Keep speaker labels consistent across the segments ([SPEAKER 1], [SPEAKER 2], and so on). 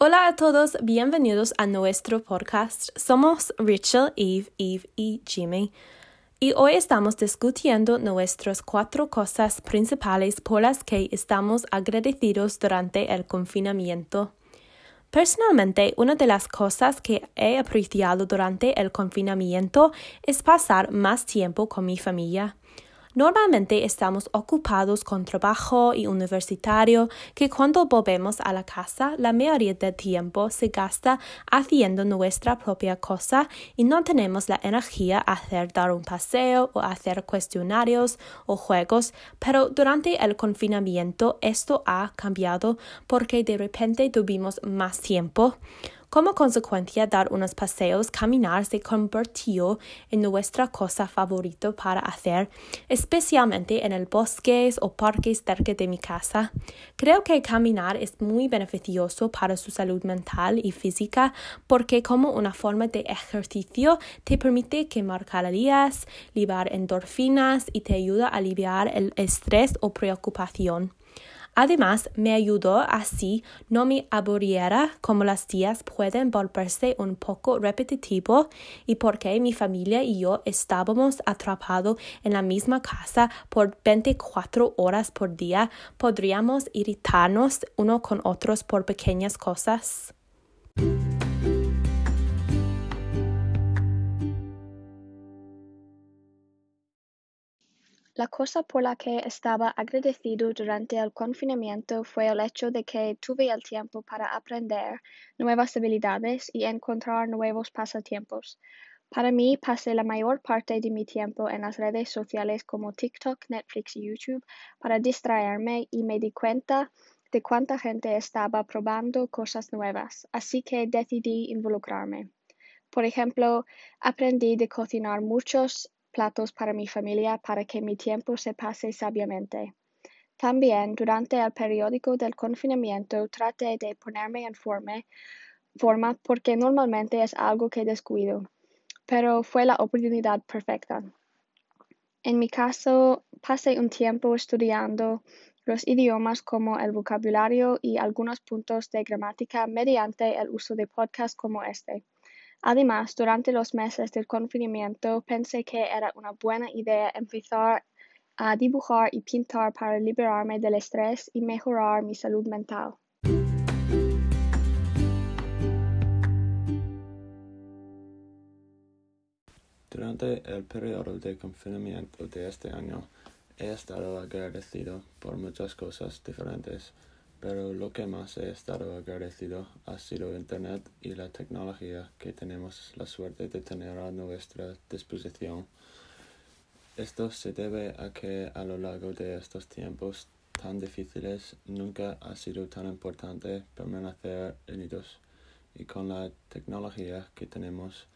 [SPEAKER 1] Hola a todos, bienvenidos a nuestro podcast. Somos Rachel, Eve, Eve y Jimmy. Y hoy estamos discutiendo nuestras cuatro cosas principales por las que estamos agradecidos durante el confinamiento. Personalmente, una de las cosas que he apreciado durante el confinamiento es pasar más tiempo con mi familia. Normalmente estamos ocupados con trabajo y universitario que cuando volvemos a la casa la mayoría del tiempo se gasta haciendo nuestra propia cosa y no tenemos la energía a hacer dar un paseo o hacer cuestionarios o juegos, pero durante el confinamiento esto ha cambiado porque de repente tuvimos más tiempo. Como consecuencia, dar unos paseos, caminar se convirtió en nuestra cosa favorita para hacer, especialmente en el bosque o parques cerca de mi casa. Creo que caminar es muy beneficioso para su salud mental y física porque como una forma de ejercicio te permite quemar calorías, liberar endorfinas y te ayuda a aliviar el estrés o preocupación. Además, me ayudó así no me aburriera como las días pueden volverse un poco repetitivo y porque mi familia y yo estábamos atrapados en la misma casa por 24 horas por día, podríamos irritarnos uno con otros por pequeñas cosas.
[SPEAKER 2] La cosa por la que estaba agradecido durante el confinamiento fue el hecho de que tuve el tiempo para aprender nuevas habilidades y encontrar nuevos pasatiempos. Para mí, pasé la mayor parte de mi tiempo en las redes sociales como TikTok, Netflix y YouTube para distraerme y me di cuenta de cuánta gente estaba probando cosas nuevas, así que decidí involucrarme. Por ejemplo, aprendí de cocinar muchos platos para mi familia para que mi tiempo se pase sabiamente. También durante el periódico del confinamiento traté de ponerme en forma porque normalmente es algo que descuido, pero fue la oportunidad perfecta. En mi caso, pasé un tiempo estudiando los idiomas como el vocabulario y algunos puntos de gramática mediante el uso de podcasts como este. Además, durante los meses del confinamiento pensé que era una buena idea empezar a dibujar y pintar para liberarme del estrés y mejorar mi salud mental.
[SPEAKER 3] Durante el periodo de confinamiento de este año, he estado agradecido por muchas cosas diferentes pero lo que más he estado agradecido ha sido Internet y la tecnología que tenemos la suerte de tener a nuestra disposición. Esto se debe a que a lo largo de estos tiempos tan difíciles nunca ha sido tan importante permanecer unidos y con la tecnología que tenemos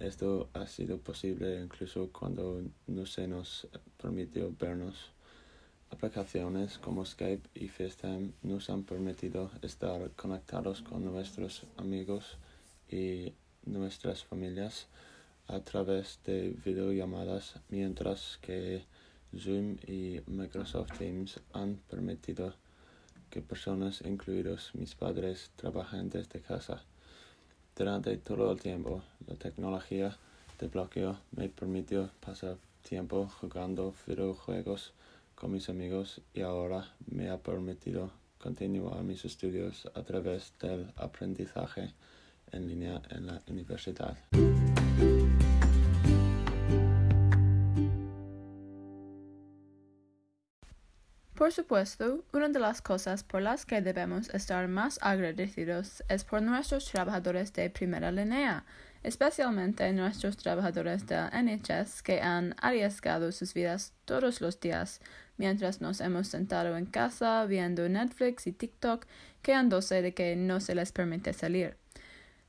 [SPEAKER 3] esto ha sido posible incluso cuando no se nos permitió vernos. Aplicaciones como Skype y FaceTime nos han permitido estar conectados con nuestros amigos y nuestras familias a través de videollamadas, mientras que Zoom y Microsoft Teams han permitido que personas, incluidos mis padres, trabajen desde casa. Durante todo el tiempo, la tecnología de bloqueo me permitió pasar tiempo jugando videojuegos con mis amigos y ahora me ha permitido continuar mis estudios a través del aprendizaje en línea en la universidad.
[SPEAKER 4] Por supuesto, una de las cosas por las que debemos estar más agradecidos es por nuestros trabajadores de primera línea, especialmente nuestros trabajadores del NHS que han arriesgado sus vidas todos los días mientras nos hemos sentado en casa viendo Netflix y TikTok, quedándose de que no se les permite salir.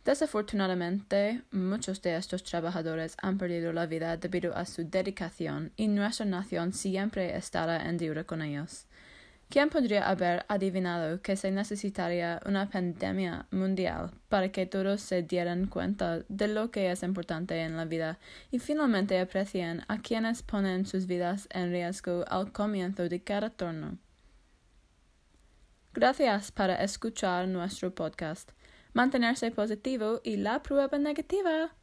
[SPEAKER 4] Desafortunadamente, muchos de estos trabajadores han perdido la vida debido a su dedicación y nuestra nación siempre estará en deuda con ellos. ¿Quién podría haber adivinado que se necesitaría una pandemia mundial para que todos se dieran cuenta de lo que es importante en la vida y finalmente aprecien a quienes ponen sus vidas en riesgo al comienzo de cada turno? Gracias para escuchar nuestro podcast. mantenerse positivo y la prueba negativa.